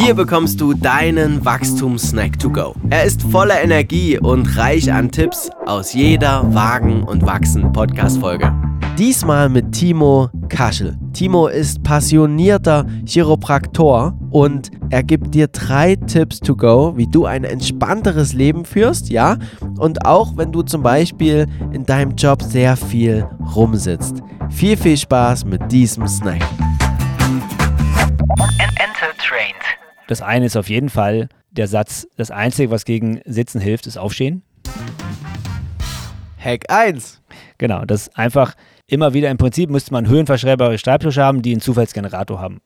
Hier bekommst du deinen Wachstumssnack to go. Er ist voller Energie und reich an Tipps aus jeder Wagen und Wachsen Podcast Folge. Diesmal mit Timo Kaschel. Timo ist passionierter Chiropraktor und er gibt dir drei Tipps to go, wie du ein entspannteres Leben führst, ja? Und auch wenn du zum Beispiel in deinem Job sehr viel rumsitzt. Viel, viel Spaß mit diesem Snack. Das eine ist auf jeden Fall der Satz, das Einzige, was gegen Sitzen hilft, ist Aufstehen. Hack 1. Genau, das einfach immer wieder im Prinzip müsste man höhenverschreibbare Schreibtische haben, die einen Zufallsgenerator haben.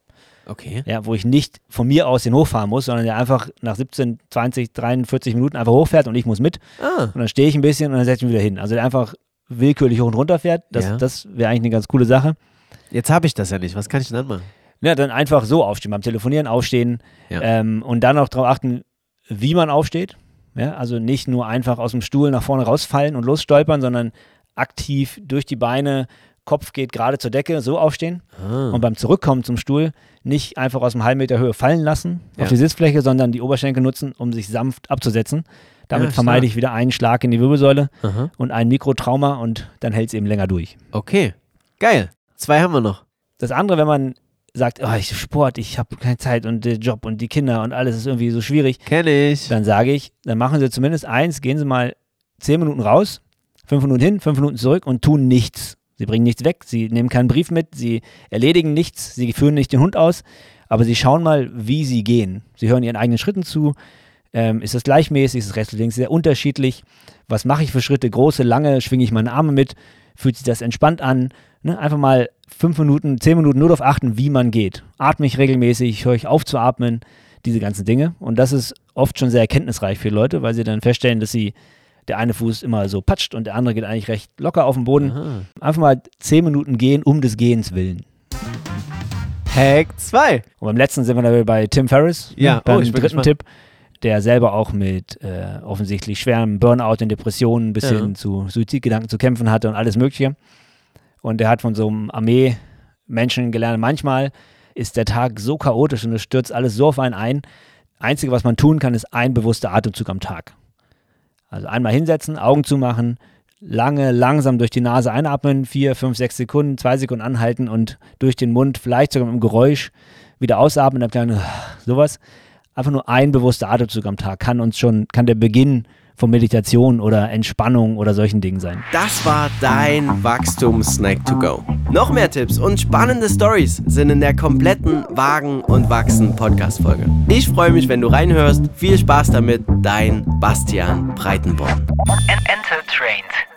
Okay. Ja, wo ich nicht von mir aus den hochfahren muss, sondern der einfach nach 17, 20, 43 Minuten einfach hochfährt und ich muss mit. Ah. Und dann stehe ich ein bisschen und dann setze ich mich wieder hin. Also der einfach willkürlich hoch und runter fährt. Das, Ja. das wäre eigentlich eine ganz coole Sache. Jetzt habe ich das ja nicht. Was kann ich denn dann machen? Ja, dann einfach so aufstehen, beim Telefonieren aufstehen Ja. ähm, und dann auch darauf achten, wie man aufsteht. Ja, also nicht nur einfach aus dem Stuhl nach vorne rausfallen und losstolpern, sondern aktiv durch die Beine, Kopf geht gerade zur Decke, so aufstehen. Ah. Und beim Zurückkommen zum Stuhl nicht einfach aus einem halben Meter Höhe fallen lassen Ja. auf die Sitzfläche, sondern die Oberschenkel nutzen, um sich sanft abzusetzen. Damit Ja, vermeide ich wieder einen Schlag in die Wirbelsäule Aha. und ein Mikrotrauma und dann hält es eben länger durch. Okay. Geil. Zwei haben wir noch. Das andere, wenn man sagt, oh, ich Sport, ich habe keine Zeit und der Job und die Kinder und alles ist irgendwie so schwierig, Kenne ich. dann sage ich, dann machen Sie zumindest eins, gehen Sie mal zehn Minuten raus, fünf Minuten hin, fünf Minuten zurück und tun nichts. Sie bringen nichts weg, Sie nehmen keinen Brief mit, Sie erledigen nichts, Sie führen nicht den Hund aus, aber Sie schauen mal, wie Sie gehen. Sie hören Ihren eigenen Schritten zu. Ähm, ist das gleichmäßig? Ist das rechts und links sehr unterschiedlich? Was mache ich für Schritte? Große, lange? Schwinge ich meine Arme mit? Fühlt sich das entspannt an? Ne? Einfach mal fünf Minuten, zehn Minuten nur darauf achten, wie man geht. Atme ich regelmäßig? Höre ich auf zu atmen? Diese ganzen Dinge. Und das ist oft schon sehr erkenntnisreich für Leute, weil sie dann feststellen, dass sie der eine Fuß immer so patscht und der andere geht eigentlich recht locker auf den Boden. Aha. Einfach mal zehn Minuten gehen, um des Gehens willen. Hack 2. Und beim letzten sind wir dann bei Tim Ferriss, Ja, ne, oh, beim ich bin dritten gespannt. Tipp, der selber auch mit äh, offensichtlich schwerem Burnout und Depressionen bis Ja. hin zu Suizidgedanken zu kämpfen hatte und alles Mögliche. Und er hat von so einem Armee-Menschen gelernt, manchmal ist der Tag so chaotisch und es stürzt alles so auf einen ein. Einzige, was man tun kann, ist ein bewusster Atemzug am Tag. Also einmal hinsetzen, Augen zumachen, lange, langsam durch die Nase einatmen, vier, fünf, sechs Sekunden, zwei Sekunden anhalten und durch den Mund, vielleicht sogar mit einem Geräusch, wieder ausatmen, dann kleine, sowas. Einfach nur ein bewusster Atemzug am Tag kann uns schon, kann der Beginn von Meditation oder Entspannung oder solchen Dingen sein. Das war dein Wachstumssnack to go. Noch mehr Tipps und spannende Stories sind in der kompletten Wagen und Wachsen Podcast Folge. Ich freue mich, wenn du reinhörst. Viel Spaß damit, dein Bastian Breitenborn. Enter Trained.